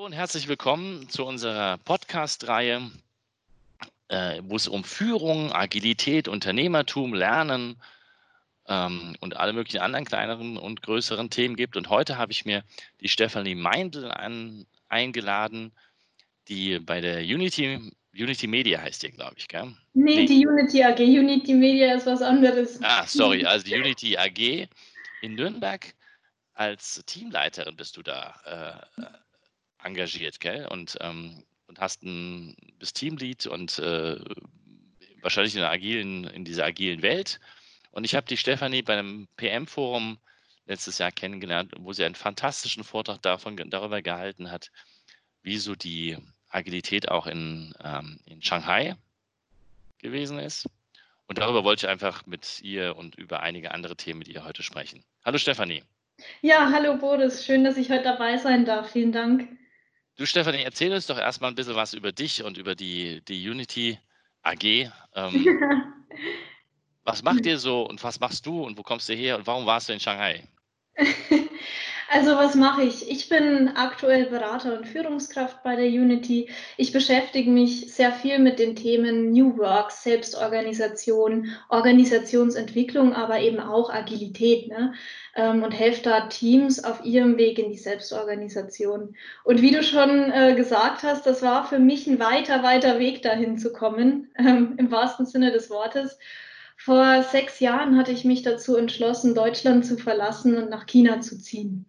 Hallo und herzlich willkommen zu unserer Podcast-Reihe, äh, wo es um Führung, Agilität, Unternehmertum, Lernen ähm, und alle möglichen anderen kleineren und größeren Themen gibt. Und heute habe ich mir die Stefanie Meindl an, eingeladen, die bei der Unity, Unity Media heißt die, glaube ich, gell? Nee, nee, die Unity AG. Unity Media ist was anderes. Ah, sorry, also die Unity AG in Nürnberg. Als Teamleiterin bist du da äh, engagiert, gell? Und, ähm, und hast ein, bist Teamlead und äh, wahrscheinlich in, agilen, in dieser agilen Welt. Und ich habe die Stefanie bei einem PM-Forum letztes Jahr kennengelernt, wo sie einen fantastischen Vortrag davon, darüber gehalten hat, wie so die Agilität auch in, ähm, in Shanghai gewesen ist. Und darüber wollte ich einfach mit ihr und über einige andere Themen mit ihr heute sprechen. Hallo Stefanie. Ja, hallo Boris, schön, dass ich heute dabei sein darf. Vielen Dank. Du, Stefanie, erzähl uns doch erstmal ein bisschen was über dich und über die, die Unity AG. Ähm, was macht ihr so und was machst du und wo kommst du her und warum warst du in Shanghai? Also was mache ich? Ich bin aktuell Berater und Führungskraft bei der Unity. Ich beschäftige mich sehr viel mit den Themen New Work, Selbstorganisation, Organisationsentwicklung, aber eben auch Agilität ne? Ähm, und helfe da Teams auf ihrem Weg in die Selbstorganisation. Und wie du schon äh, gesagt hast, das war für mich ein weiter, weiter Weg dahin zu kommen, im wahrsten Sinne des Wortes. Vor sechs Jahren hatte ich mich dazu entschlossen, Deutschland zu verlassen und nach China zu ziehen.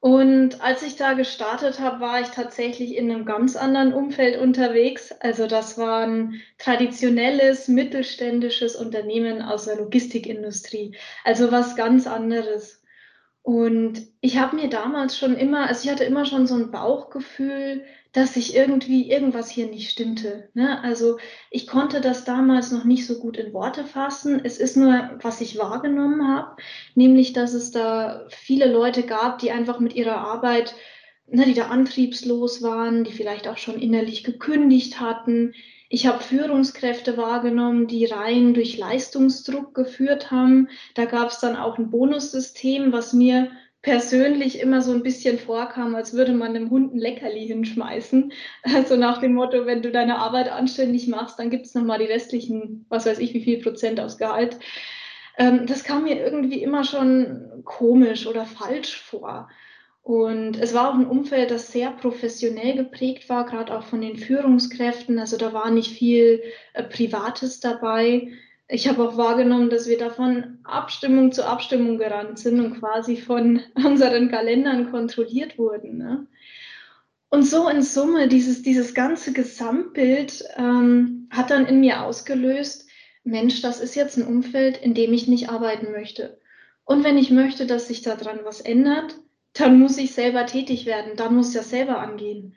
Und als ich da gestartet habe, war ich tatsächlich in einem ganz anderen Umfeld unterwegs. Also das war ein traditionelles mittelständisches Unternehmen aus der Logistikindustrie. Also was ganz anderes. Und ich habe mir damals schon immer, also ich hatte immer schon so ein Bauchgefühl, dass sich irgendwie irgendwas hier nicht stimmte. Ne? Also ich konnte das damals noch nicht so gut in Worte fassen. Es ist nur, was ich wahrgenommen habe, nämlich, dass es da viele Leute gab, die einfach mit ihrer Arbeit, ne, die da antriebslos waren, die vielleicht auch schon innerlich gekündigt hatten. Ich habe Führungskräfte wahrgenommen, die rein durch Leistungsdruck geführt haben. Da gab es dann auch ein Bonussystem, was mir persönlich immer so ein bisschen vorkam, als würde man einem Hund ein Leckerli hinschmeißen. Also nach dem Motto, wenn du deine Arbeit anständig machst, dann gibt es nochmal die restlichen, was weiß ich, wie viel Prozent aus Gehalt. Ähm, das kam mir irgendwie immer schon komisch oder falsch vor. Und es war auch ein Umfeld, das sehr professionell geprägt war, gerade auch von den Führungskräften. Also da war nicht viel äh, Privates dabei ich habe auch wahrgenommen, dass wir da von Abstimmung zu Abstimmung gerannt sind und quasi von unseren Kalendern kontrolliert wurden. Ne? Und so in Summe, dieses, dieses ganze Gesamtbild ähm, hat dann in mir ausgelöst, Mensch, das ist jetzt ein Umfeld, in dem ich nicht arbeiten möchte. Und wenn ich möchte, dass sich daran was ändert, dann muss ich selber tätig werden, dann muss ich das selber angehen.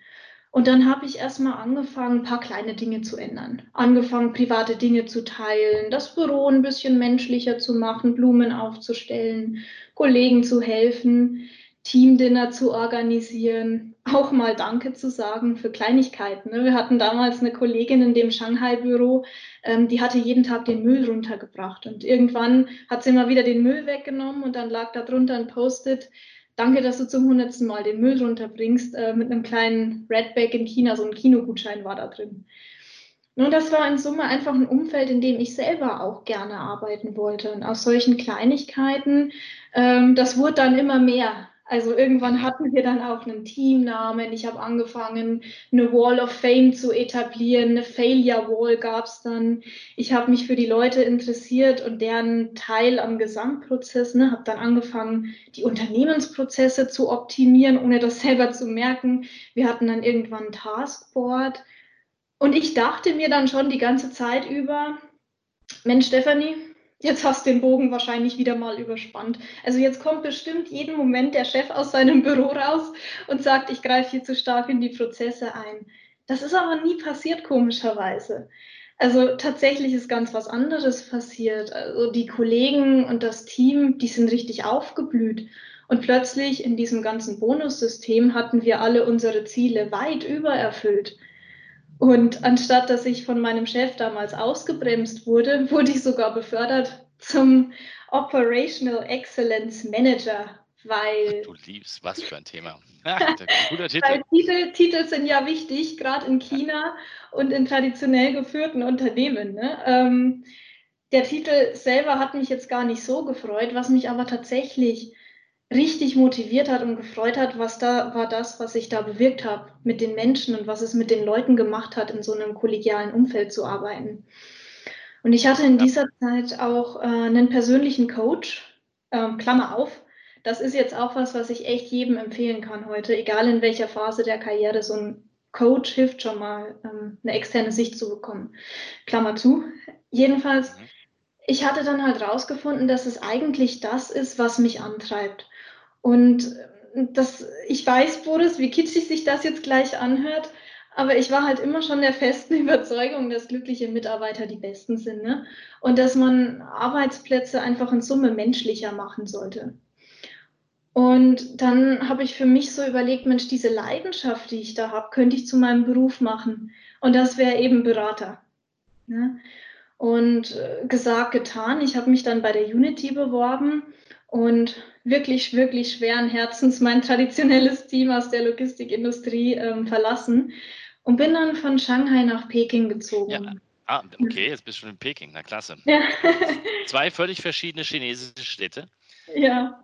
Und dann habe ich erstmal angefangen, ein paar kleine Dinge zu ändern. Angefangen, private Dinge zu teilen, das Büro ein bisschen menschlicher zu machen, Blumen aufzustellen, Kollegen zu helfen, Teamdinner zu organisieren, auch mal Danke zu sagen für Kleinigkeiten. Ne? Wir hatten damals eine Kollegin in dem Shanghai-Büro, ähm, die hatte jeden Tag den Müll runtergebracht. Und irgendwann hat sie mal wieder den Müll weggenommen und dann lag da drunter ein Post-it, Danke, dass du zum hundertsten Mal den Müll runterbringst. Äh, mit einem kleinen Redback in China, so ein Kinogutschein war da drin. Und das war in Summe einfach ein Umfeld, in dem ich selber auch gerne arbeiten wollte. Und aus solchen Kleinigkeiten, ähm, das wurde dann immer mehr. Also irgendwann hatten wir dann auch einen Teamnamen. Ich habe angefangen, eine Wall of Fame zu etablieren. Eine Failure Wall gab es dann. Ich habe mich für die Leute interessiert und deren Teil am Gesamtprozess. Ne, habe dann angefangen, die Unternehmensprozesse zu optimieren, ohne das selber zu merken. Wir hatten dann irgendwann ein Taskboard. Und ich dachte mir dann schon die ganze Zeit über, Mensch, Stephanie, Jetzt hast du den Bogen wahrscheinlich wieder mal überspannt. Also jetzt kommt bestimmt jeden Moment der Chef aus seinem Büro raus und sagt, ich greife hier zu stark in die Prozesse ein. Das ist aber nie passiert, komischerweise. Also tatsächlich ist ganz was anderes passiert. Also die Kollegen und das Team, die sind richtig aufgeblüht. Und plötzlich in diesem ganzen Bonussystem hatten wir alle unsere Ziele weit übererfüllt. Und anstatt dass ich von meinem Chef damals ausgebremst wurde, wurde ich sogar befördert zum Operational Excellence Manager weil. Du liebst, was für ein Thema. Ja, guter Titel. Weil Titel, Titel sind ja wichtig, gerade in China und in traditionell geführten Unternehmen. Ne? Ähm, der Titel selber hat mich jetzt gar nicht so gefreut, was mich aber tatsächlich richtig motiviert hat und gefreut hat, was da war das, was ich da bewirkt habe mit den Menschen und was es mit den Leuten gemacht hat, in so einem kollegialen Umfeld zu arbeiten. Und ich hatte in dieser Zeit auch äh, einen persönlichen Coach, ähm, Klammer auf. Das ist jetzt auch was, was ich echt jedem empfehlen kann heute, egal in welcher Phase der Karriere. So ein Coach hilft schon mal, ähm, eine externe Sicht zu bekommen. Klammer zu. Jedenfalls, mhm. ich hatte dann halt rausgefunden, dass es eigentlich das ist, was mich antreibt. Und äh, das, ich weiß, Boris, wie kitschig sich das jetzt gleich anhört, aber ich war halt immer schon der festen Überzeugung, dass glückliche Mitarbeiter die besten sind. Ne? Und dass man Arbeitsplätze einfach in Summe menschlicher machen sollte. Und dann habe ich für mich so überlegt, Mensch, diese Leidenschaft, die ich da habe, könnte ich zu meinem Beruf machen. Und das wäre eben Berater. Ne? Und äh, gesagt, getan. Ich habe mich dann bei der Unity beworben und wirklich, wirklich schweren Herzens mein traditionelles Team aus der Logistikindustrie ähm, verlassen und bin dann von Shanghai nach Peking gezogen. Ja. Ah, okay, jetzt bist du in Peking, na klasse. Ja. Zwei völlig verschiedene chinesische Städte. Ja.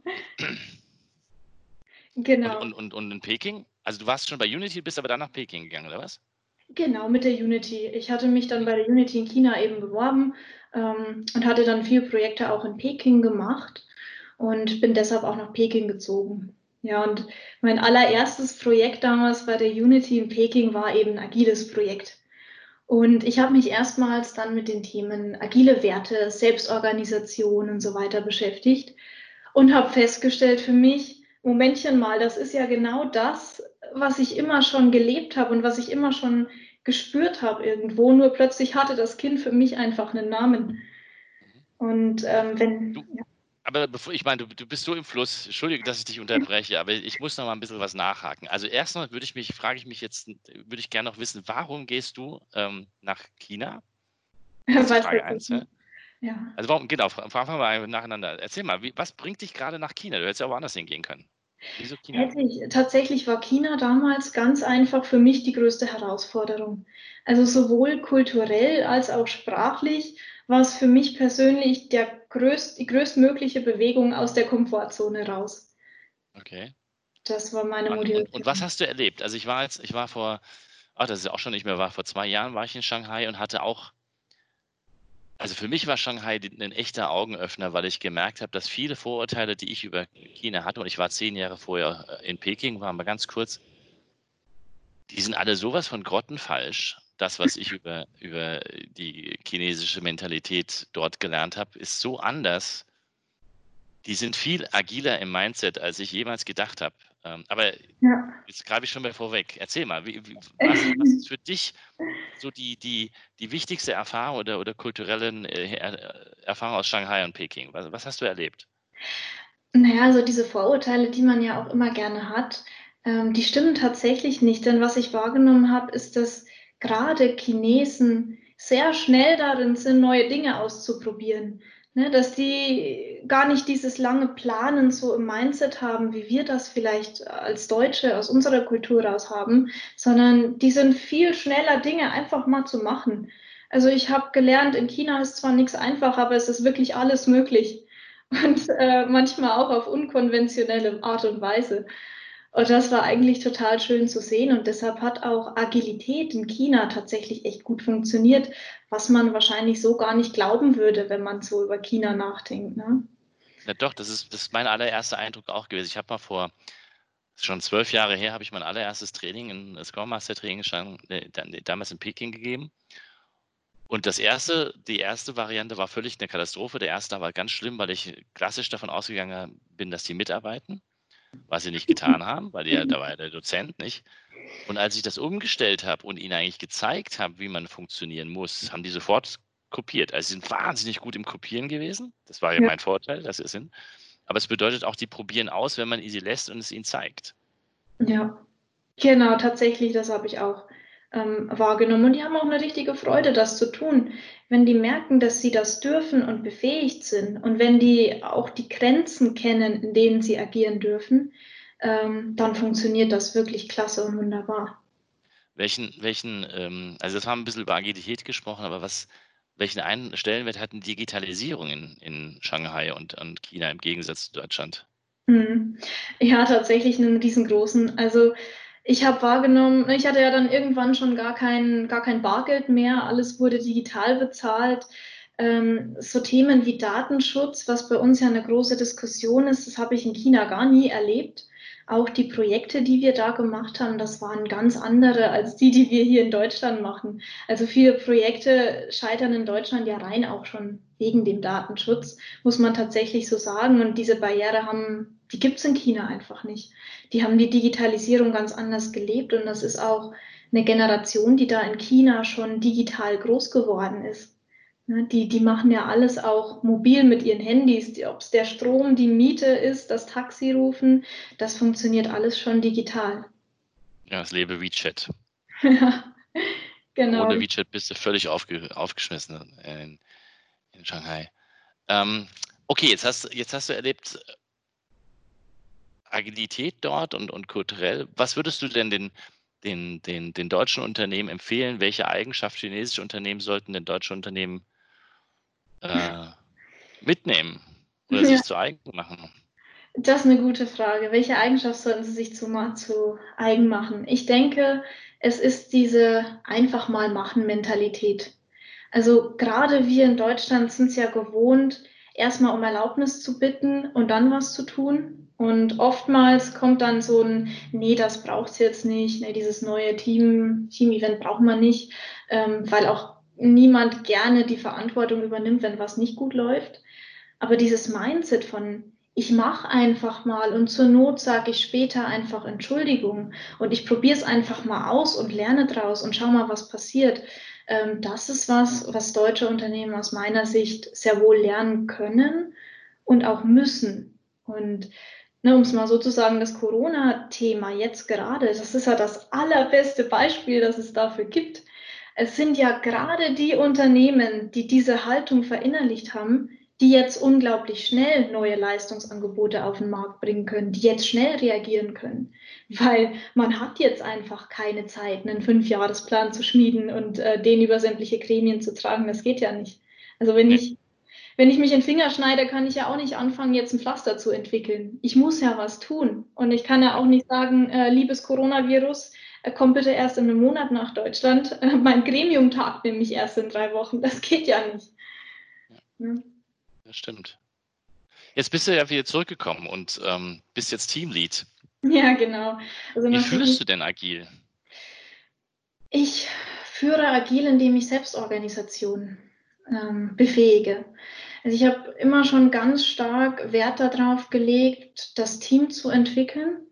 genau. Und, und, und in Peking? Also du warst schon bei Unity, bist aber dann nach Peking gegangen, oder was? Genau, mit der Unity. Ich hatte mich dann bei der Unity in China eben beworben ähm, und hatte dann viele Projekte auch in Peking gemacht und bin deshalb auch nach Peking gezogen. Ja, und mein allererstes Projekt damals bei der Unity in Peking war eben ein agiles Projekt. Und ich habe mich erstmals dann mit den Themen agile Werte, Selbstorganisation und so weiter beschäftigt und habe festgestellt für mich, Momentchen mal, das ist ja genau das, was ich immer schon gelebt habe und was ich immer schon gespürt habe irgendwo. Nur plötzlich hatte das Kind für mich einfach einen Namen. Und ähm, wenn. Du, ja aber bevor, ich meine, du, du bist so im Fluss, Entschuldige, dass ich dich unterbreche, aber ich muss noch mal ein bisschen was nachhaken. Also erstmal würde ich mich, frage ich mich jetzt, würde ich gerne noch wissen, warum gehst du ähm, nach China? Das ist Frage 1, ja. ja. Also warum, genau, fragen wir mal nacheinander. Erzähl mal, wie, was bringt dich gerade nach China? Du hättest ja auch woanders hingehen können. Wieso China? Tatsächlich war China damals ganz einfach für mich die größte Herausforderung. Also sowohl kulturell als auch sprachlich war es für mich persönlich der größt, die größtmögliche Bewegung aus der Komfortzone raus. Okay. Das war meine Motivation. Und, und, was hast du erlebt? Also ich war jetzt, ich war vor, ach, das ist auch schon nicht mehr war, vor zwei Jahren war ich in Shanghai und hatte auch, also für mich war Shanghai ein echter Augenöffner, weil ich gemerkt habe, dass viele Vorurteile, die ich über China hatte, und ich war zehn Jahre vorher in Peking, war mal ganz kurz, die sind alle sowas von grottenfalsch das, was ich über, über die chinesische Mentalität dort gelernt habe, ist so anders. Die sind viel agiler im Mindset, als ich jemals gedacht habe. Ähm, aber ja. jetzt greife ich schon mal vorweg. Erzähl mal, wie, wie, was, was, ist für dich so die, die, die wichtigste Erfahrung oder, oder kulturellen äh, Erfahrung aus Shanghai und Peking? Was, was hast du erlebt? Naja, also diese Vorurteile, die man ja auch immer gerne hat, ähm, die stimmen tatsächlich nicht. Denn was ich wahrgenommen habe, ist, dass gerade Chinesen sehr schnell darin sind, neue Dinge auszuprobieren. Ne, dass die gar nicht dieses lange Planen so im Mindset haben, wie wir das vielleicht als Deutsche aus unserer Kultur raus haben, sondern die sind viel schneller, Dinge einfach mal zu machen. Also ich habe gelernt, in China ist zwar nichts einfach, aber es ist wirklich alles möglich. Und äh, manchmal auch auf unkonventionelle Art und Weise. Und das war eigentlich total schön zu sehen und deshalb hat auch Agilität in China tatsächlich echt gut funktioniert, was man wahrscheinlich so gar nicht glauben würde, wenn man so über China nachdenkt. Ne? Ja, doch, das ist, das ist mein allererster Eindruck auch gewesen. Ich habe mal vor schon zwölf Jahre her, habe ich mein allererstes Training, ein Scrum Master Training äh, damals in Peking gegeben. Und das erste, die erste Variante war völlig eine Katastrophe. Der erste war ganz schlimm, weil ich klassisch davon ausgegangen bin, dass die mitarbeiten was sie nicht getan haben, weil ja, da war ja der Dozent nicht. Und als ich das umgestellt habe und ihnen eigentlich gezeigt habe, wie man funktionieren muss, haben die sofort kopiert. Also sie sind wahnsinnig gut im Kopieren gewesen. Das war ja, ja. mein Vorteil, dass sie sind. Aber es bedeutet auch, die probieren aus, wenn man sie lässt und es ihnen zeigt. Ja, genau, tatsächlich, das habe ich auch ähm, wahrgenommen und die haben auch eine richtige Freude, das zu tun. Wenn die merken, dass sie das dürfen und befähigt sind und wenn die auch die Grenzen kennen, in denen sie agieren dürfen, ähm, dann funktioniert das wirklich klasse und wunderbar. Welchen, welchen, ähm, also das haben ein bisschen über Agilität gesprochen, aber was, welchen einen Stellenwert hat Digitalisierung in, in Shanghai und, und China im Gegensatz zu Deutschland? Mhm. Ja, tatsächlich einen riesengroßen. Also ich habe wahrgenommen, ich hatte ja dann irgendwann schon gar kein, gar kein Bargeld mehr, alles wurde digital bezahlt. Ähm, so Themen wie Datenschutz, was bei uns ja eine große Diskussion ist, das habe ich in China gar nie erlebt. Auch die Projekte, die wir da gemacht haben, das waren ganz andere als die, die wir hier in Deutschland machen. Also viele Projekte scheitern in Deutschland ja rein auch schon wegen dem Datenschutz, muss man tatsächlich so sagen. Und diese Barriere haben, die gibt es in China einfach nicht. Die haben die Digitalisierung ganz anders gelebt und das ist auch eine Generation, die da in China schon digital groß geworden ist. Ne, die, die machen ja alles auch mobil mit ihren Handys. Ob es der Strom, die Miete ist, das Taxi rufen, das funktioniert alles schon digital. Ja, es lebe WeChat. ja, genau. Ohne WeChat bist du völlig aufge, aufgeschmissen in, in Shanghai. Ähm, okay, jetzt hast, jetzt hast du erlebt Agilität dort und, und kulturell. Was würdest du denn den, den, den, den deutschen Unternehmen empfehlen? Welche Eigenschaft chinesische Unternehmen sollten denn deutsche Unternehmen äh, mitnehmen oder ja. sich zu eigen machen? Das ist eine gute Frage. Welche Eigenschaft sollten Sie sich zu, zu eigen machen? Ich denke, es ist diese einfach mal machen Mentalität. Also gerade wir in Deutschland sind es ja gewohnt, erstmal um Erlaubnis zu bitten und dann was zu tun. Und oftmals kommt dann so ein, nee, das braucht es jetzt nicht, nee, dieses neue Team, Team-Event braucht man nicht, ähm, weil auch niemand gerne die Verantwortung übernimmt, wenn was nicht gut läuft. Aber dieses Mindset von, ich mache einfach mal und zur Not sage ich später einfach Entschuldigung und ich probiere es einfach mal aus und lerne draus und schau mal, was passiert. Ähm, das ist was, was deutsche Unternehmen aus meiner Sicht sehr wohl lernen können und auch müssen. Und ne, um es mal so zu sagen, das Corona-Thema jetzt gerade, das ist ja das allerbeste Beispiel, das es dafür gibt es sind ja gerade die Unternehmen, die diese Haltung verinnerlicht haben, die jetzt unglaublich schnell neue Leistungsangebote auf den Markt bringen können, die jetzt schnell reagieren können, weil man hat jetzt einfach keine Zeit, einen Fünfjahresplan zu schmieden und äh, den über sämtliche Gremien zu tragen. Das geht ja nicht. Also wenn ich, wenn ich mich in den Finger schneide, kann ich ja auch nicht anfangen, jetzt ein Pflaster zu entwickeln. Ich muss ja was tun. Und ich kann ja auch nicht sagen, äh, liebes Coronavirus, komm bitte erst in einem Monat nach Deutschland. mein Gremium tagt nämlich erst in drei Wochen. Das geht ja nicht. Ja. Das stimmt. Jetzt bist du ja wieder zurückgekommen und ähm, bist jetzt Teamlead. Ja, genau. Also Wie führst du denn agil? Ich führe agil, indem ich Selbstorganisation ähm, befähige. Also ich habe immer schon ganz stark Wert darauf gelegt, das Team zu entwickeln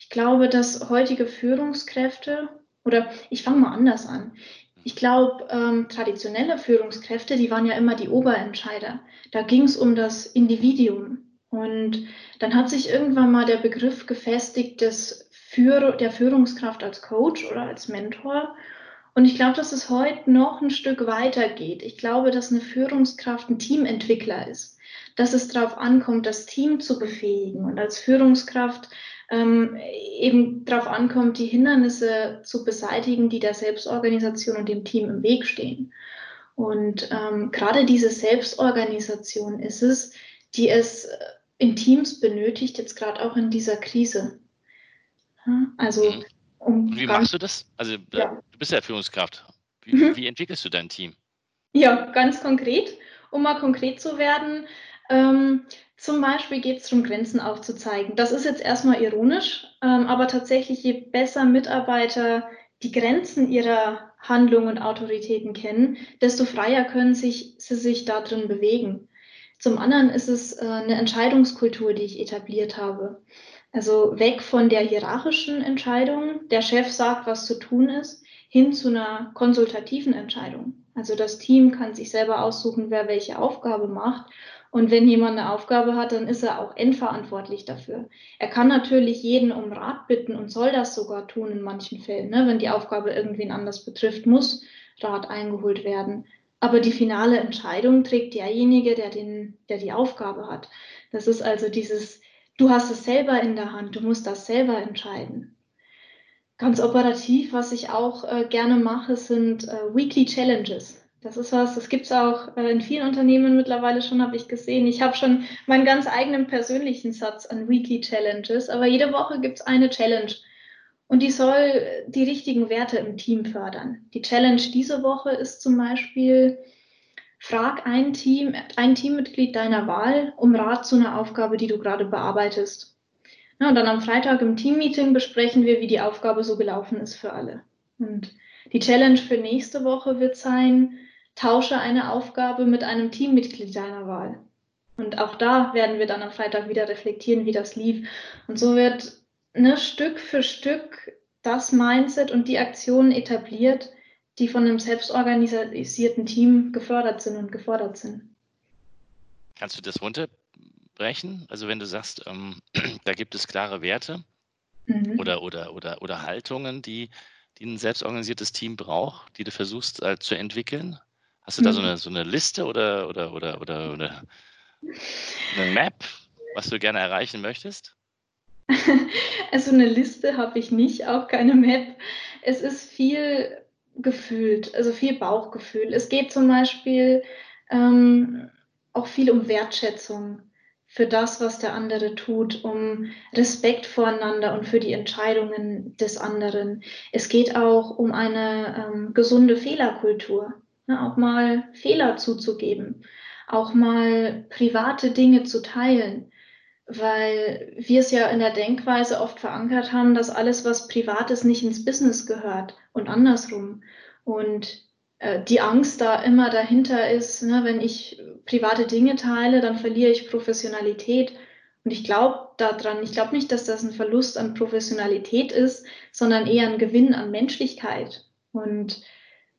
ich glaube, dass heutige Führungskräfte, oder ich fange mal anders an. Ich glaube, ähm, traditionelle Führungskräfte, die waren ja immer die Oberentscheider. Da ging es um das Individuum. Und dann hat sich irgendwann mal der Begriff gefestigt des Führ der Führungskraft als Coach oder als Mentor. Und ich glaube, dass es heute noch ein Stück weiter geht. Ich glaube, dass eine Führungskraft ein Teamentwickler ist, dass es darauf ankommt, das Team zu befähigen und als Führungskraft ähm, eben darauf ankommt, die Hindernisse zu beseitigen, die der Selbstorganisation und dem Team im Weg stehen. Und ähm, gerade diese Selbstorganisation ist es, die es in Teams benötigt, jetzt gerade auch in dieser Krise. Also, mhm. um wie machst du das? Also, ja. du bist ja Führungskraft. Wie, mhm. wie, entwickelst du dein Team? Ja, ganz konkret. Um mal konkret zu werden, ähm, zum Beispiel geht es darum, Grenzen aufzuzeigen. Das ist jetzt erstmal ironisch, ähm, aber tatsächlich, je besser Mitarbeiter die Grenzen ihrer Handlungen und Autoritäten kennen, desto freier können sich, sie sich darin bewegen. Zum anderen ist es äh, eine Entscheidungskultur, die ich etabliert habe. Also weg von der hierarchischen Entscheidung, der Chef sagt, was zu tun ist, hin zu einer konsultativen Entscheidung. Also das Team kann sich selber aussuchen, wer welche Aufgabe macht Und wenn jemand eine Aufgabe hat, dann ist er auch endverantwortlich dafür. Er kann natürlich jeden um Rat bitten und soll das sogar tun in manchen Fällen. Ne? Wenn die Aufgabe irgendwen anders betrifft, muss Rat eingeholt werden. Aber die finale Entscheidung trägt derjenige, der, den, der die Aufgabe hat. Das ist also dieses, du hast es selber in der Hand, du musst das selber entscheiden. Ganz operativ, was ich auch äh, gerne mache, sind äh, Weekly Challenges. Das ist was, das gibt es auch äh, in vielen Unternehmen mittlerweile schon, habe ich gesehen. Ich habe schon meinen ganz eigenen persönlichen Satz an Weekly Challenges, aber jede Woche gibt es eine Challenge und die soll die richtigen Werte im Team fördern. Die Challenge diese Woche ist zum Beispiel, frag ein Team, ein Teammitglied deiner Wahl um Rat zu einer Aufgabe, die du gerade bearbeitest. Ja, und dann am Freitag im Teammeeting besprechen wir, wie die Aufgabe so gelaufen ist für alle. Und die Challenge für nächste Woche wird sein, tausche eine Aufgabe mit einem Teammitglied deiner Wahl. Und auch da werden wir dann am Freitag wieder reflektieren, wie das lief. Und so wird ne, Stück für Stück das Mindset und die Aktionen etabliert, die von einem selbstorganisierten Team gefördert sind und gefordert sind. Kannst du das runter brechen? Also wenn du sagst, ähm, da gibt es klare Werte mhm. oder, oder, oder, oder Haltungen, die, die ein selbstorganisiertes Team braucht, die du versuchst äh, zu entwickeln. Hast du da so mhm. eine, so eine Liste oder, oder, oder, oder, oder eine Map, was du gerne erreichen möchtest? Also eine Liste habe ich nicht, auch keine Map. Es ist viel gefühlt, also viel Bauchgefühl. Es geht zum Beispiel ähm, auch viel um Wertschätzung für das, was der andere tut, um Respekt voreinander und für die Entscheidungen des anderen. Es geht auch um eine ähm, gesunde Fehlerkultur, ne? auch mal Fehler zuzugeben, auch mal private Dinge zu teilen, weil wir es ja in der Denkweise oft verankert haben, dass alles, was privat ist, nicht ins Business gehört und andersrum. Und äh, die Angst da immer dahinter ist, ne, wenn ich private Dinge teile, dann verliere ich Professionalität. Und ich glaube daran, ich glaube nicht, dass das ein Verlust an Professionalität ist, sondern eher ein Gewinn an Menschlichkeit. Und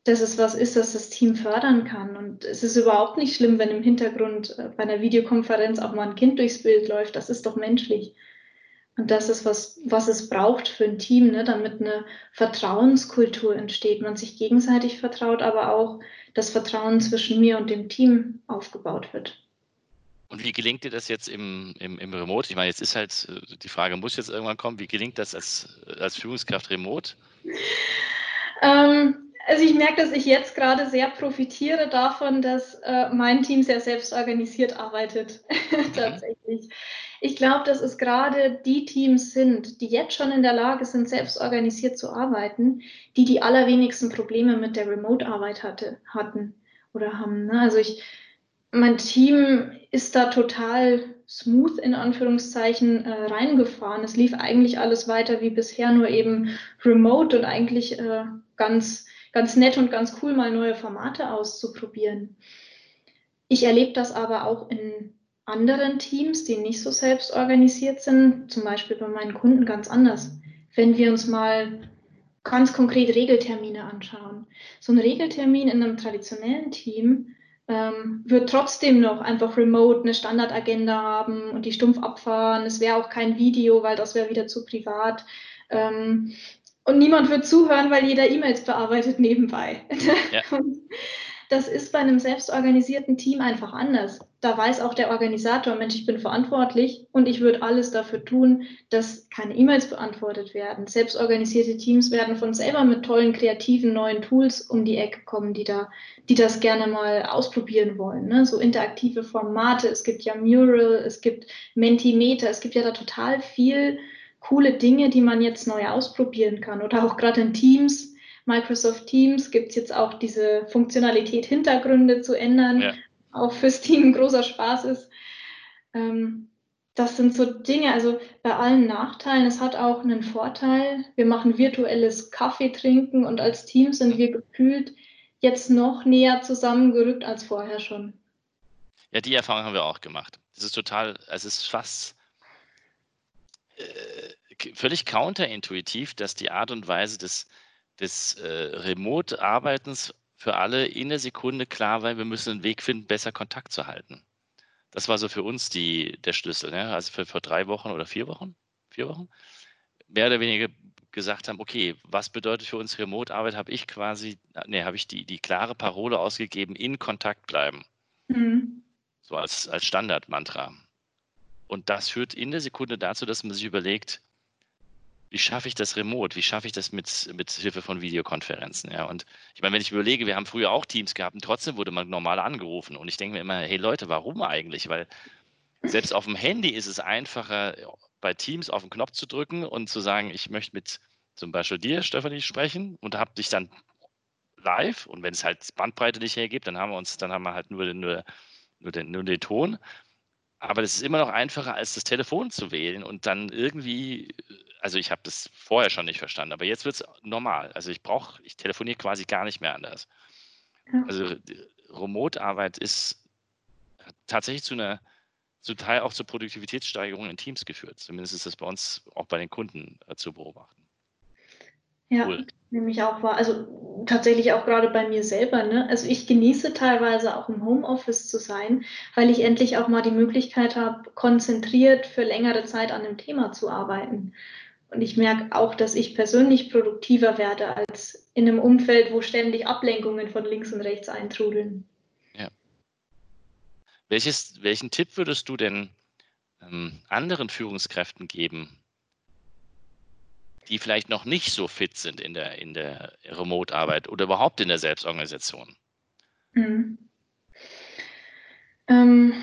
dass es was ist, das das Team fördern kann. Und es ist überhaupt nicht schlimm, wenn im Hintergrund äh, bei einer Videokonferenz auch mal ein Kind durchs Bild läuft. Das ist doch menschlich. Und das ist was, was es braucht für ein Team, ne, damit eine Vertrauenskultur entsteht, man sich gegenseitig vertraut, aber auch das Vertrauen zwischen mir und dem Team aufgebaut wird. Und wie gelingt dir das jetzt im, im, im Remote? Ich meine, jetzt ist halt, äh, die Frage muss jetzt irgendwann kommen, wie gelingt das als, als Führungskraft remote? Ähm, also ich merke, dass ich jetzt gerade sehr profitiere davon, dass äh, mein Team sehr selbstorganisiert arbeitet. Mhm. Tatsächlich. Ich glaube, dass es gerade die Teams sind, die jetzt schon in der Lage sind, selbstorganisiert zu arbeiten, die die allerwenigsten Probleme mit der Remote-Arbeit hatte, hatten oder haben. Ne? Also ich, mein Team ist da total smooth in Anführungszeichen äh, reingefahren. Es lief eigentlich alles weiter wie bisher, nur eben remote und eigentlich äh, ganz, ganz nett und ganz cool, mal neue Formate auszuprobieren. Ich erlebe das aber auch in anderen Teams, die nicht so selbst organisiert sind, zum Beispiel bei meinen Kunden ganz anders. Wenn wir uns mal ganz konkret Regeltermine anschauen. So ein Regeltermin in einem traditionellen Team ähm, wird trotzdem noch einfach remote eine Standardagenda haben und die stumpf abfahren. Es wäre auch kein Video, weil das wäre wieder zu privat. Ähm, und niemand wird zuhören, weil jeder E-Mails bearbeitet nebenbei. Ja. das ist bei einem selbstorganisierten Team einfach anders. Da weiß auch der Organisator, Mensch, ich bin verantwortlich und ich würde alles dafür tun, dass keine E-Mails beantwortet werden. Selbstorganisierte Teams werden von selber mit tollen, kreativen neuen Tools um die Ecke kommen, die da, die das gerne mal ausprobieren wollen. Ne? So interaktive Formate. Es gibt ja Mural, es gibt Mentimeter, es gibt ja da total viel coole Dinge, die man jetzt neu ausprobieren kann. Oder auch gerade in Teams Microsoft Teams gibt es jetzt auch diese Funktionalität, Hintergründe zu ändern, ja. auch fürs Team ein großer Spaß ist. Ähm, das sind so Dinge, also bei allen Nachteilen, es hat auch einen Vorteil. Wir machen virtuelles Kaffee trinken und als Team sind wir gefühlt jetzt noch näher zusammengerückt als vorher schon. Ja, die Erfahrung haben wir auch gemacht. Es ist total, es ist fast völlig counterintuitiv, dass die Art und Weise des, des äh, Remote-Arbeitens für alle in der Sekunde klar war, wir müssen einen Weg finden, besser Kontakt zu halten. das war so für uns die, der Schlüssel. Ne? Also für, vor drei Wochen oder vier Wochen, vier Wochen, mehr oder weniger gesagt haben, okay, was bedeutet für uns Remote-Arbeit, habe ich quasi, ne, habe ich die, die klare Parole ausgegeben, in Kontakt bleiben. Mhm. So als, als Standardmantra. Und das führt in der Sekunde dazu, dass man sich überlegt, wie schaffe ich das remote? Wie schaffe ich das mit, mit Hilfe von Videokonferenzen? Ja, und ich meine, wenn ich überlege, wir haben früher auch Teams gehabt und trotzdem wurde man normal angerufen. Und ich denke mir immer, hey Leute, warum eigentlich? Weil selbst auf dem Handy ist es einfacher, bei Teams auf den Knopf zu drücken und zu sagen, ich möchte mit zum Beispiel dir, Stefanie, sprechen und habe dich dann live. Und wenn es halt Bandbreite nicht hergibt, dann haben wir uns, dann haben wir halt nur, nur, nur, den, nur den Ton. Aber das ist immer noch einfacher, als das Telefon zu wählen und dann irgendwie also ich habe das vorher schon nicht verstanden, aber jetzt wird es normal. Also ich brauche, ich telefoniere quasi gar nicht mehr anders. Ja. Also Remote-Arbeit ist tatsächlich zu einer, zum Teil auch zur Produktivitätssteigerung in Teams geführt. Zumindest ist das bei uns auch bei den Kunden äh, zu beobachten. Ja, cool. Nehme ich auch wahr. Also tatsächlich auch gerade bei mir selber. Ne? Also ich genieße teilweise auch im Homeoffice zu sein, weil ich endlich auch mal die Möglichkeit habe, konzentriert für längere Zeit an einem Thema zu arbeiten. Und ich merke auch, dass ich persönlich produktiver werde als in einem Umfeld, wo ständig Ablenkungen von links und rechts eintrudeln. Ja. Welches, welchen Tipp würdest du denn ähm, anderen Führungskräften geben, die vielleicht noch nicht so fit sind in der, in der Remote-Arbeit oder überhaupt in der Selbstorganisation? Mhm. Ähm,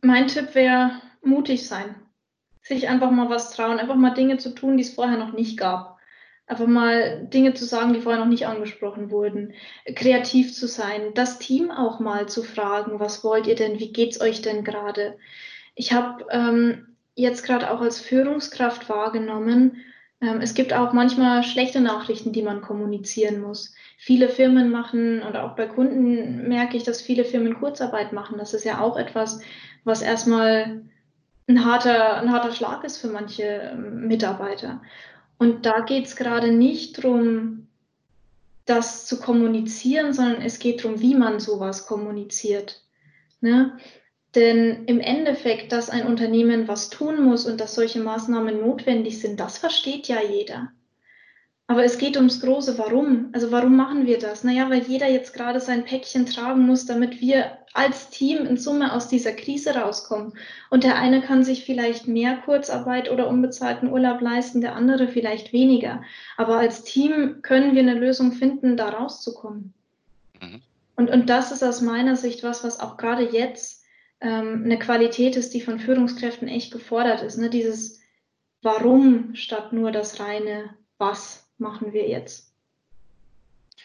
mein Tipp wäre, mutig sein sich einfach mal was trauen, einfach mal Dinge zu tun, die es vorher noch nicht gab. Einfach mal Dinge zu sagen, die vorher noch nicht angesprochen wurden. Kreativ zu sein, das Team auch mal zu fragen, was wollt ihr denn, wie geht's euch denn gerade? Ich habe ähm, jetzt gerade auch als Führungskraft wahrgenommen, es gibt auch manchmal schlechte Nachrichten, die man kommunizieren muss. Viele Firmen machen, oder auch bei Kunden merke ich, dass viele Firmen Kurzarbeit machen. Das ist ja auch etwas, was erstmal ein harter, ein harter Schlag ist für manche ähm, Mitarbeiter. Und da geht es gerade nicht darum, das zu kommunizieren, sondern es geht darum, wie man sowas kommuniziert. Ne? Denn im Endeffekt, dass ein Unternehmen was tun muss und dass solche Maßnahmen notwendig sind, das versteht ja jeder. Aber es geht ums große Warum. Also warum machen wir das? Naja, weil jeder jetzt gerade sein Päckchen tragen muss, damit wir als Team in Summe aus dieser Krise rauskommen. Und der eine kann sich vielleicht mehr Kurzarbeit oder unbezahlten Urlaub leisten, der andere vielleicht weniger. Aber als Team können wir eine Lösung finden, da rauszukommen. Mhm. Und, und das ist aus meiner Sicht was, was auch gerade jetzt ähm, eine Qualität ist, die von Führungskräften echt gefordert ist. Ne? Dieses Warum statt nur das reine Was machen wir jetzt.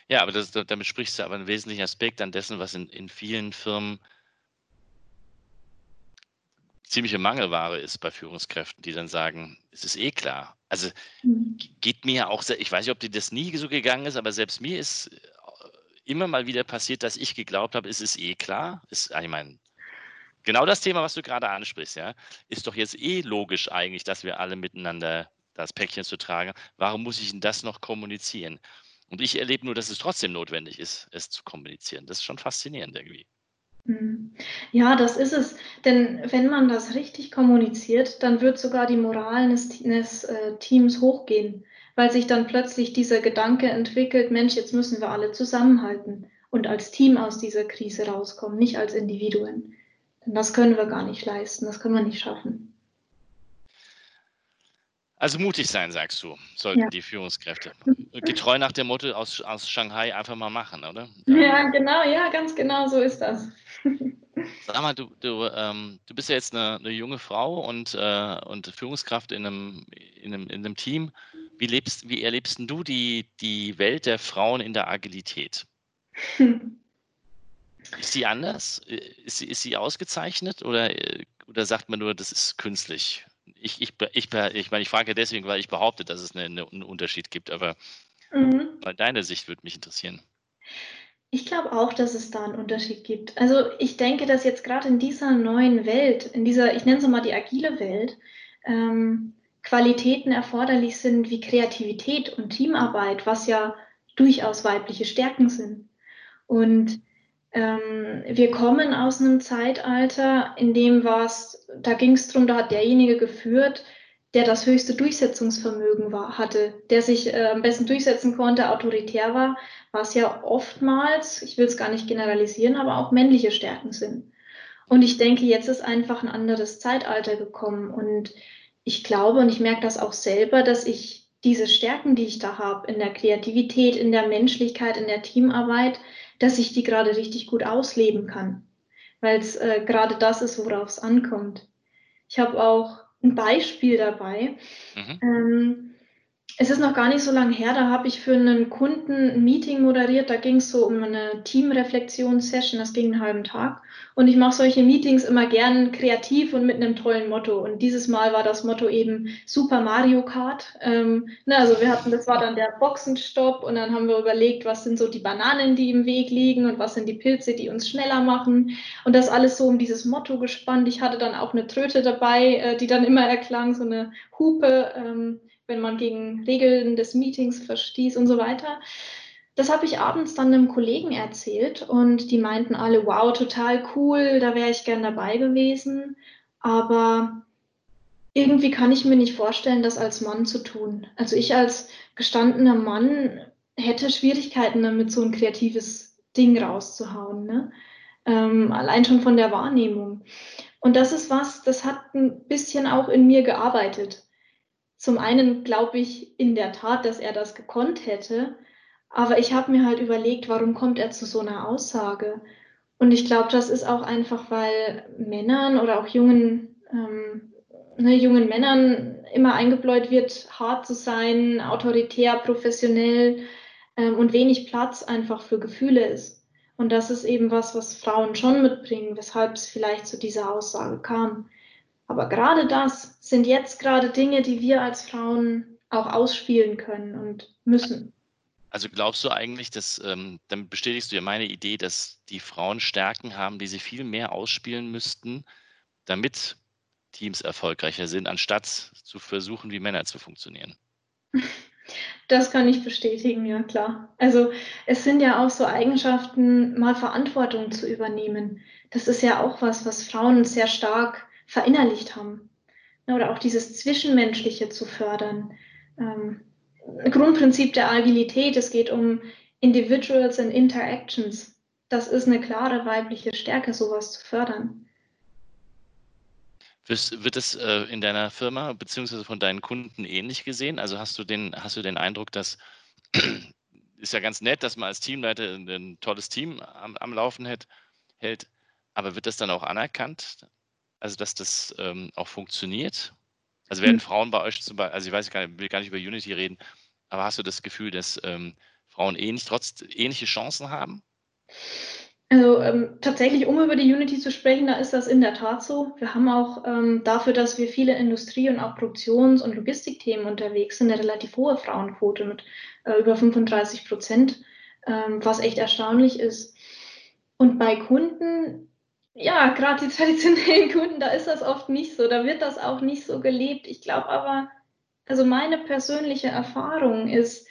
Ja, aber das, damit sprichst du aber einen wesentlichen Aspekt an dessen, was in, in vielen Firmen ziemliche Mangelware ist bei Führungskräften, die dann sagen, es ist eh klar. Also mhm. geht mir auch, ich weiß nicht, ob dir das nie so gegangen ist, aber selbst mir ist äh, immer mal wieder passiert, dass ich geglaubt habe, es ist eh klar. Ist, ich meine, genau das Thema, was du gerade ansprichst, ja, ist doch jetzt eh logisch eigentlich, dass wir alle miteinander das Päckchen zu tragen. Warum muss ich denn das noch kommunizieren? Und ich erlebe nur, dass es trotzdem notwendig ist, es zu kommunizieren. Das ist schon faszinierend irgendwie. Mhm. Ja, das ist es. Denn wenn man das richtig kommuniziert, dann wird sogar die Moral des, des äh, Teams hochgehen, weil sich dann plötzlich dieser Gedanke entwickelt, Mensch, jetzt müssen wir alle zusammenhalten und als Team aus dieser Krise rauskommen, nicht als Individuen. Denn das können wir gar nicht leisten, das können wir nicht schaffen. Also mutig sein, sagst du, sollten ja. die Führungskräfte. Getreu nach dem Motto aus, aus Shanghai einfach mal machen, oder? Ja, genau, ja, ganz genau so ist das. Sag mal, du, du, ähm, du bist ja jetzt eine, eine junge Frau und, äh, und Führungskraft in einem, in, einem, in einem Team. Wie, lebst, wie erlebst du die, die Welt der Frauen in der Agilität? Ist sie anders? Ist sie, ist sie ausgezeichnet oder, oder sagt man nur, das ist künstlich? ich, ich, ich, ich meine, ich frage deswegen, weil ich behaupte, dass es eine, eine, einen Unterschied gibt, aber mhm. deine Sicht würde mich interessieren. Ich glaube auch, dass es da einen Unterschied gibt. Also ich denke, dass jetzt gerade in dieser neuen Welt, in dieser, ich nenne es mal die agile Welt, ähm, Qualitäten erforderlich sind wie Kreativität und Teamarbeit, was ja durchaus weibliche Stärken sind. Und ähm, wir kommen aus einem Zeitalter, in dem war es, da ging es darum, da hat derjenige geführt, der das höchste Durchsetzungsvermögen war, hatte, der sich äh, am besten durchsetzen konnte, autoritär war, was ja oftmals, ich will es gar nicht generalisieren, aber auch männliche Stärken sind. Und ich denke, jetzt ist einfach ein anderes Zeitalter gekommen. Und ich glaube und ich merke das auch selber, dass ich diese Stärken, die ich da habe, in der Kreativität, in der Menschlichkeit, in der Teamarbeit, dass ich die gerade richtig gut ausleben kann. Weil es äh, gerade das ist, worauf es ankommt. Ich habe auch ein Beispiel dabei. Mhm. Ähm, es ist noch gar nicht so lange her, da habe ich für einen Kunden ein Meeting moderiert. Da ging es so um eine Teamreflexionssession, das ging einen halben Tag. Und ich mache solche Meetings immer gern kreativ und mit einem tollen Motto. Und dieses Mal war das Motto eben Super Mario Kart. Ähm, ne, also wir hatten, das war dann der Boxenstopp und dann haben wir überlegt, was sind so die Bananen, die im Weg liegen und was sind die Pilze, die uns schneller machen. Und das alles so um dieses Motto gespannt. Ich hatte dann auch eine Tröte dabei, äh, die dann immer erklang, so eine Hupe. Ähm, wenn man gegen Regeln des Meetings verstieß und so weiter. Das habe ich abends dann einem Kollegen erzählt und die meinten alle, wow, total cool, da wäre ich gern dabei gewesen. Aber irgendwie kann ich mir nicht vorstellen, das als Mann zu tun. Also ich als gestandener Mann hätte Schwierigkeiten damit, so ein kreatives Ding rauszuhauen. Ne? Ähm, allein schon von der Wahrnehmung. Und das ist was, das hat ein bisschen auch in mir gearbeitet. Zum einen glaube ich in der Tat, dass er das gekonnt hätte, aber ich habe mir halt überlegt, warum kommt er zu so einer Aussage? Und ich glaube, das ist auch einfach, weil Männern oder auch jungen, ähm, ne, jungen Männern immer eingebläut wird, hart zu sein, autoritär, professionell ähm, und wenig Platz einfach für Gefühle ist. Und das ist eben was, was Frauen schon mitbringen, weshalb es vielleicht zu dieser Aussage kam. Aber gerade das sind jetzt gerade Dinge, die wir als Frauen auch ausspielen können und müssen. Also glaubst du eigentlich, dass, ähm, dann bestätigst du ja meine Idee, dass die Frauen Stärken haben, die sie viel mehr ausspielen müssten, damit Teams erfolgreicher sind, anstatt zu versuchen, wie Männer zu funktionieren? Das kann ich bestätigen, ja klar. Also es sind ja auch so Eigenschaften, mal Verantwortung zu übernehmen. Das ist ja auch was, was Frauen sehr stark verinnerlicht haben. Oder auch dieses Zwischenmenschliche zu fördern. Ähm, Grundprinzip der Agilität, es geht um Individuals and Interactions. Das ist eine klare weibliche Stärke, sowas zu fördern. Wird es äh, in deiner Firma bzw. von deinen Kunden ähnlich gesehen? Also hast du den, hast du den Eindruck, dass ist ja ganz nett, dass man als Teamleiter ein, tolles Team am, am Laufen hält, hält, aber wird das dann auch anerkannt? Also, dass das ähm, auch funktioniert? Also werden mhm. Frauen bei euch zum Beispiel, also ich weiß gar nicht, will gar nicht über Unity reden, aber hast du das Gefühl, dass ähm, Frauen ähnlich, trotz ähnliche Chancen haben? Also ähm, tatsächlich, um über die Unity zu sprechen, da ist das in der Tat so. Wir haben auch ähm, dafür, dass wir viele Industrie- und auch Produktions- und Logistikthemen unterwegs sind, eine relativ hohe Frauenquote mit äh, über 35 Prozent, ähm, was echt erstaunlich ist. Und bei Kunden ja, gerade die traditionellen Kunden, da ist das oft nicht so, da wird das auch nicht so gelebt. Ich glaube aber, also meine persönliche Erfahrung ist,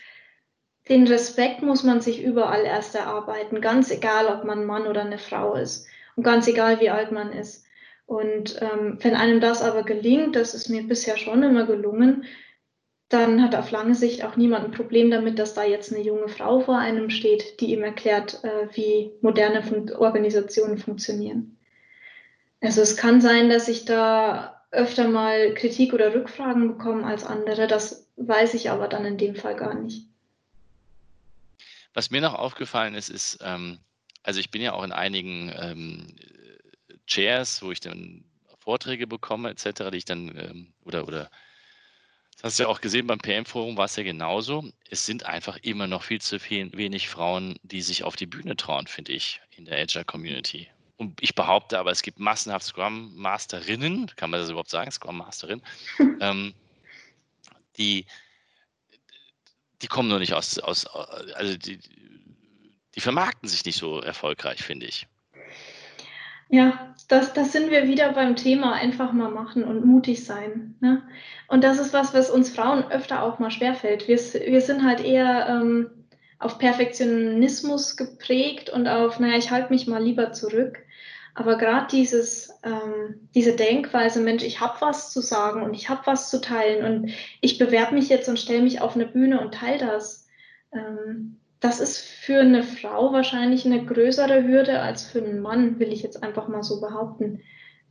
den Respekt muss man sich überall erst erarbeiten, ganz egal, ob man Mann oder eine Frau ist und ganz egal, wie alt man ist. Und ähm, wenn einem das aber gelingt, das ist mir bisher schon immer gelungen, dann hat auf lange Sicht auch niemand ein Problem damit, dass da jetzt eine junge Frau vor einem steht, die ihm erklärt, äh, wie moderne Fun Organisationen funktionieren. Also es kann sein, dass ich da öfter mal Kritik oder Rückfragen bekomme als andere. Das weiß ich aber dann in dem Fall gar nicht. Was mir noch aufgefallen ist, ist, ähm, also ich bin ja auch in einigen ähm, Chairs, wo ich dann Vorträge bekomme, etc., die ich dann, ähm, oder, oder, das hast du ja auch gesehen, beim PM-Forum war es ja genauso. Es sind einfach immer noch viel zu viel, wenig Frauen, die sich auf die Bühne trauen, finde ich, in der Agile-Community. Und ich behaupte aber, es gibt massenhaft Scrum Masterinnen, kann man das überhaupt sagen, Scrum Masterin, ähm, die, die kommen nur nicht aus, aus also die, die vermarkten sich nicht so erfolgreich, finde ich. Ja, das, das sind wir wieder beim Thema einfach mal machen und mutig sein. Ne? Und das ist was, was uns Frauen öfter auch mal schwerfällt. Wir, wir sind halt eher ähm, auf Perfektionismus geprägt und auf, naja, ich halte mich mal lieber zurück. Aber gerade dieses, ähm, diese Denkweise, Mensch, ich habe was zu sagen und ich habe was zu teilen und ich bewerbe mich jetzt und stelle mich auf eine Bühne und teile das. Ähm, das ist für eine Frau wahrscheinlich eine größere Hürde als für einen Mann, will ich jetzt einfach mal so behaupten.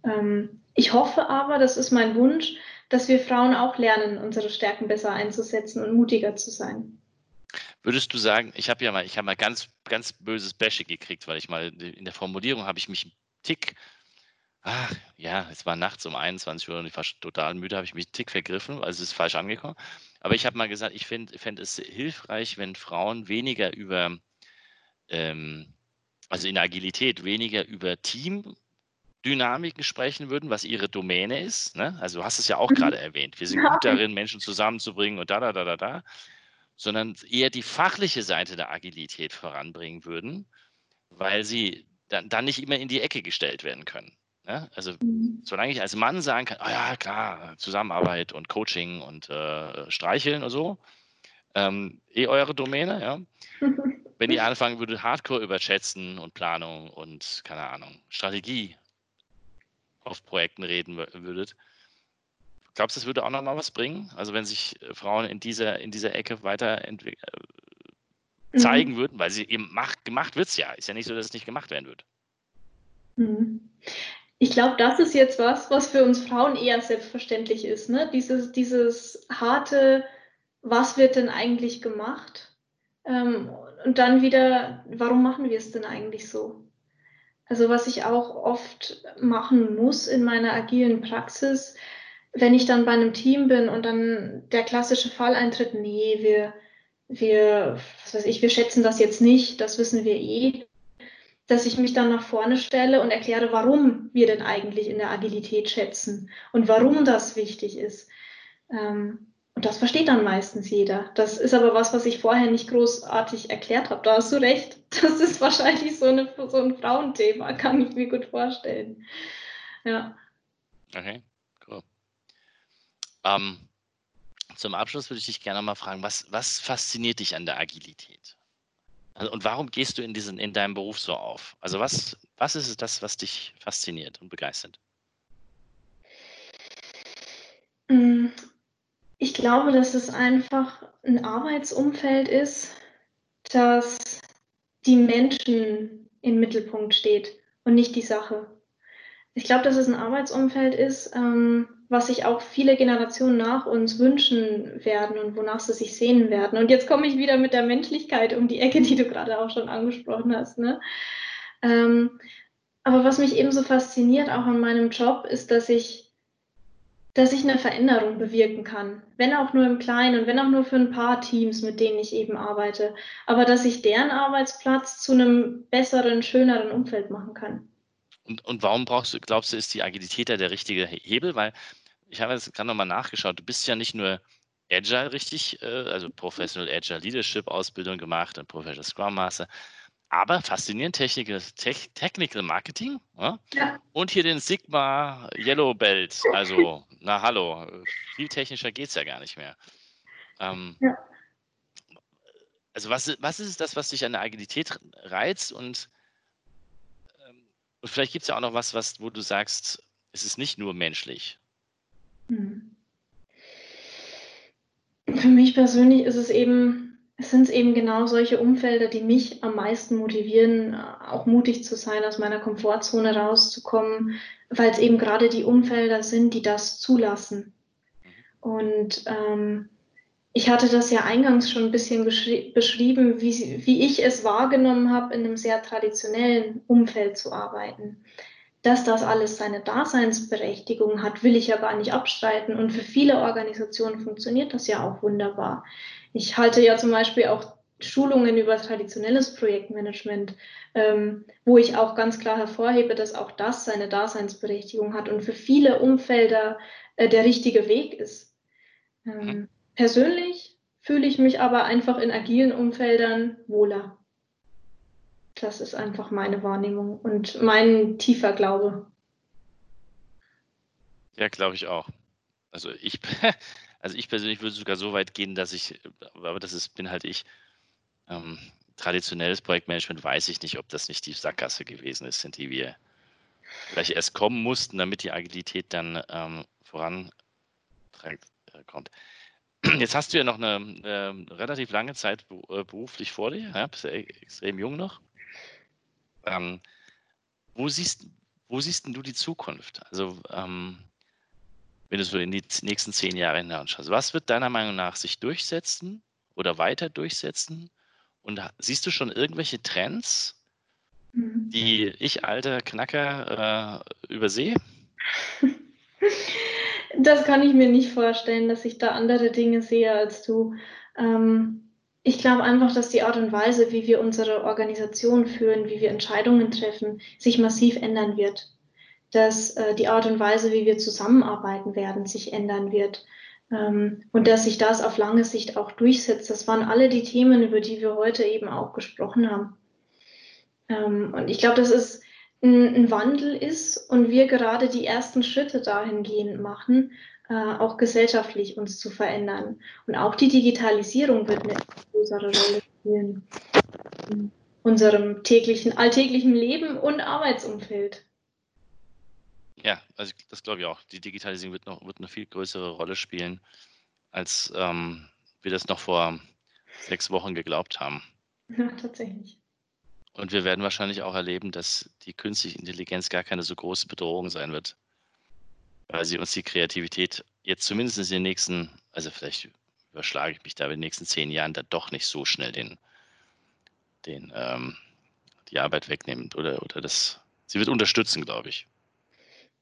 Ähm, ich hoffe aber, das ist mein Wunsch, dass wir Frauen auch lernen, unsere Stärken besser einzusetzen und mutiger zu sein. Würdest du sagen, ich habe ja mal, ich habe mal ganz, ganz böses Bashing gekriegt, weil ich mal in der Formulierung habe ich mich Tick, ach ja, es war nachts um 21 Uhr und ich war total müde, habe ich mich einen Tick vergriffen, also es ist falsch angekommen. Aber ich habe mal gesagt, ich fände fänd es hilfreich, wenn Frauen weniger über, ähm, also in der Agilität, weniger über Teamdynamiken sprechen würden, was ihre Domäne ist. Ne? Also du hast es ja auch mhm. gerade erwähnt. Wir sind gut darin, Menschen zusammenzubringen und da, da, da, da, da. Sondern eher die fachliche Seite der Agilität voranbringen würden, weil sie dann, dann nicht immer in die Ecke gestellt werden können. Ne? Also mhm. solange ich als Mann sagen kann, oh ja klar, Zusammenarbeit und Coaching und äh, Streicheln und so, ähm, eh eure Domäne, ja. Wenn ihr anfangen würdet, Hardcore überschätzen und Planung und, keine Ahnung, Strategie auf Projekten reden würdet, glaubst du, das würde auch nochmal was bringen? Also wenn sich äh, Frauen in dieser, in dieser Ecke weiterentwickeln, Mhm. zeigen würden, weil sie eben macht, gemacht wird es ja. Ist ja nicht so, dass es nicht gemacht werden wird. Mhm. Ich glaube, das ist jetzt was, was für uns Frauen eher selbstverständlich ist. Ne? Dieses, dieses harte, was wird denn eigentlich gemacht? Ähm, und dann wieder, warum machen wir es denn eigentlich so? Also was ich auch oft machen muss in meiner agilen Praxis, wenn ich dann bei einem Team bin und dann der klassische Fall eintritt, nee, wir, wir, was weiß ich, wir schätzen das jetzt nicht, das wissen wir eh, dass ich mich dann nach vorne stelle und erkläre, warum wir denn eigentlich in der Agilität schätzen und warum das wichtig ist. Ähm, und das versteht dann meistens jeder. Das ist aber was, was ich vorher nicht großartig erklärt habe. Da hast du recht. Das ist wahrscheinlich so, eine, so ein Frauenthema, kann ich mir gut vorstellen. Ja. Okay, cool. Ähm, zum Abschluss würde ich dich gerne mal fragen, was, was fasziniert dich an der Agilität? Also, und warum gehst du in, diesen, in deinem Beruf so auf? Also was, was ist das, was dich fasziniert und begeistert? Mm, ich glaube, dass es einfach ein Arbeitsumfeld ist, das die Menschen im Mittelpunkt steht und nicht die Sache. Ich glaube, dass es ein Arbeitsumfeld ist, ähm, was sich auch viele Generationen nach uns wünschen werden und wonach sie sich sehnen werden. Und jetzt komme ich wieder mit der Menschlichkeit um die Ecke, die du gerade auch schon angesprochen hast. Ne? Ähm, aber was mich eben so fasziniert, auch an meinem Job, ist, dass ich, dass ich eine Veränderung bewirken kann. Wenn auch nur im Kleinen und wenn auch nur für ein paar Teams, mit denen ich eben arbeite. Aber dass ich deren Arbeitsplatz zu einem besseren, schöneren Umfeld machen kann. Und, und warum brauchst du, glaubst du, ist die Agilität da der richtige Hebel? Weil ich habe jetzt gerade nochmal nachgeschaut, du bist ja nicht nur Agile richtig, äh, also Professional Agile Leadership Ausbildung gemacht und Professional Scrum Master, aber faszinierend Technical, Technical Marketing ja? Ja. und hier den Sigma Yellow Belt. Also, na hallo, viel technischer geht es ja gar nicht mehr. Ähm, ja. Also, was, was ist das, was dich an der Agilität reizt und und vielleicht gibt es ja auch noch was, was, wo du sagst, es ist nicht nur menschlich. Hm. Für mich persönlich ist es eben, es sind eben genau solche Umfelder, die mich am meisten motivieren, auch mutig zu sein, aus meiner Komfortzone rauszukommen, weil es eben gerade die Umfelder sind, die das zulassen. Und ähm, ich hatte das ja eingangs schon ein bisschen beschrieben, wie, wie ich es wahrgenommen habe, in einem sehr traditionellen Umfeld zu arbeiten. Dass das alles seine Daseinsberechtigung hat, will ich ja gar nicht abstreiten. Und für viele Organisationen funktioniert das ja auch wunderbar. Ich halte ja zum Beispiel auch Schulungen über traditionelles Projektmanagement, ähm, wo ich auch ganz klar hervorhebe, dass auch das seine Daseinsberechtigung hat und für viele Umfelder äh, der richtige Weg ist. Ähm, Persönlich fühle ich mich aber einfach in agilen Umfeldern wohler. Das ist einfach meine Wahrnehmung und mein tiefer Glaube. Ja, glaube ich auch. Also ich, also ich persönlich würde sogar so weit gehen, dass ich, aber das ist, bin halt ich, ähm, traditionelles Projektmanagement weiß ich nicht, ob das nicht die Sackgasse gewesen ist, in die wir vielleicht erst kommen mussten, damit die Agilität dann ähm, vorankommt. Äh, Jetzt hast du ja noch eine, eine relativ lange Zeit äh, beruflich vor dir, ja, bist ja e-, extrem jung noch. Ähm, wo siehst, wo siehst denn du die Zukunft? Also, ähm, wenn du so in die nächsten zehn Jahre hineinschaust, was wird deiner Meinung nach sich durchsetzen oder weiter durchsetzen? Und siehst du schon irgendwelche Trends, mhm. die ich, alter Knacker, äh, übersehe? Das kann ich mir nicht vorstellen, dass ich da andere Dinge sehe als du. Ähm, ich glaube einfach, dass die Art und Weise, wie wir unsere Organisation führen, wie wir Entscheidungen treffen, sich massiv ändern wird. Dass äh, die Art und Weise, wie wir zusammenarbeiten werden, sich ändern wird. Ähm, und dass sich das auf lange Sicht auch durchsetzt. Das waren alle die Themen, über die wir heute eben auch gesprochen haben. Ähm, und ich glaube, dass es ein, ein Wandel ist und wir gerade die ersten Schritte dahingehend machen, äh, auch gesellschaftlich uns zu verändern. Und auch die Digitalisierung wird eine größere Rolle spielen in unserem täglichen, alltäglichen Leben und Arbeitsumfeld. Ja, also das glaube ich auch. Die Digitalisierung wird noch wird eine viel größere Rolle spielen, als ähm, wir das noch vor sechs Wochen geglaubt haben. Ja, tatsächlich. Und wir werden wahrscheinlich auch erleben, dass die künstliche Intelligenz gar keine so große Bedrohung sein wird weil sie uns die Kreativität jetzt zumindest in den nächsten, also vielleicht überschlage ich mich da in den nächsten zehn Jahren da doch nicht so schnell den, den, ähm, die Arbeit wegnimmt oder, oder das, sie wird unterstützen, glaube ich.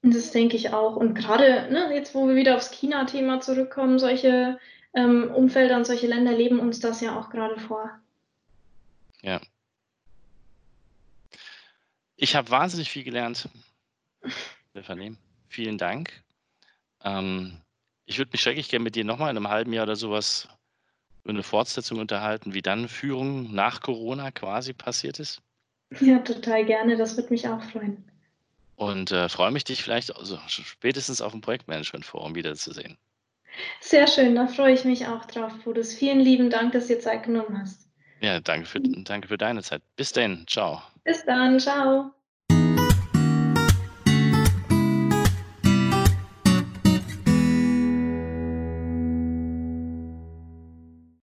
Das denke ich auch. Und gerade ne, jetzt, wo wir wieder aufs China-Thema zurückkommen, solche ähm, Umfelder und solche Länder leben uns das ja auch gerade vor. Ja. Ich habe wahnsinnig viel gelernt. Wir vernehmen vielen Dank. Ähm, ich würde mich schrecklich gerne mit dir nochmal in einem halben Jahr oder sowas über eine Fortsetzung unterhalten, wie dann Führung nach Corona quasi passiert ist. Ja, total gerne. Das würde mich auch freuen. Und äh, freue mich, dich vielleicht also spätestens auf dem Projektmanagement-Forum wiederzusehen. Sehr schön, da freue ich mich auch drauf, Boris. Vielen lieben Dank, dass du dir Zeit genommen hast. Ja, danke für, danke für deine Zeit. Bis dann, ciao. Bis dann, ciao.